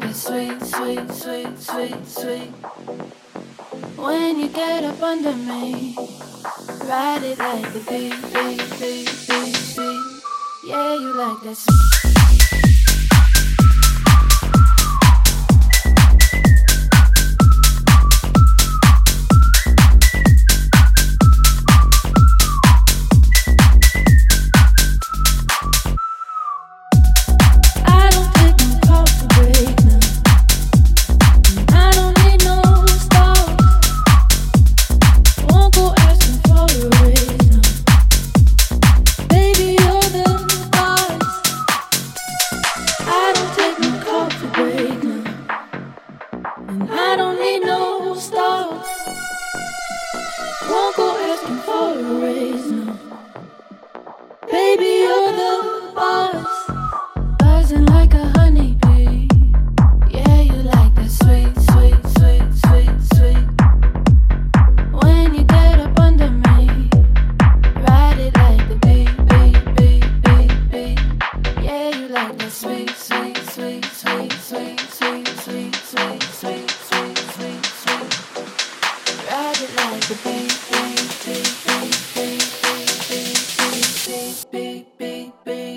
be sweet, sweet, sweet, sweet, sweet. When you get up under me, ride it like the beat, beat, beat, beat, beat. Yeah, you like that. beep, beep, beep.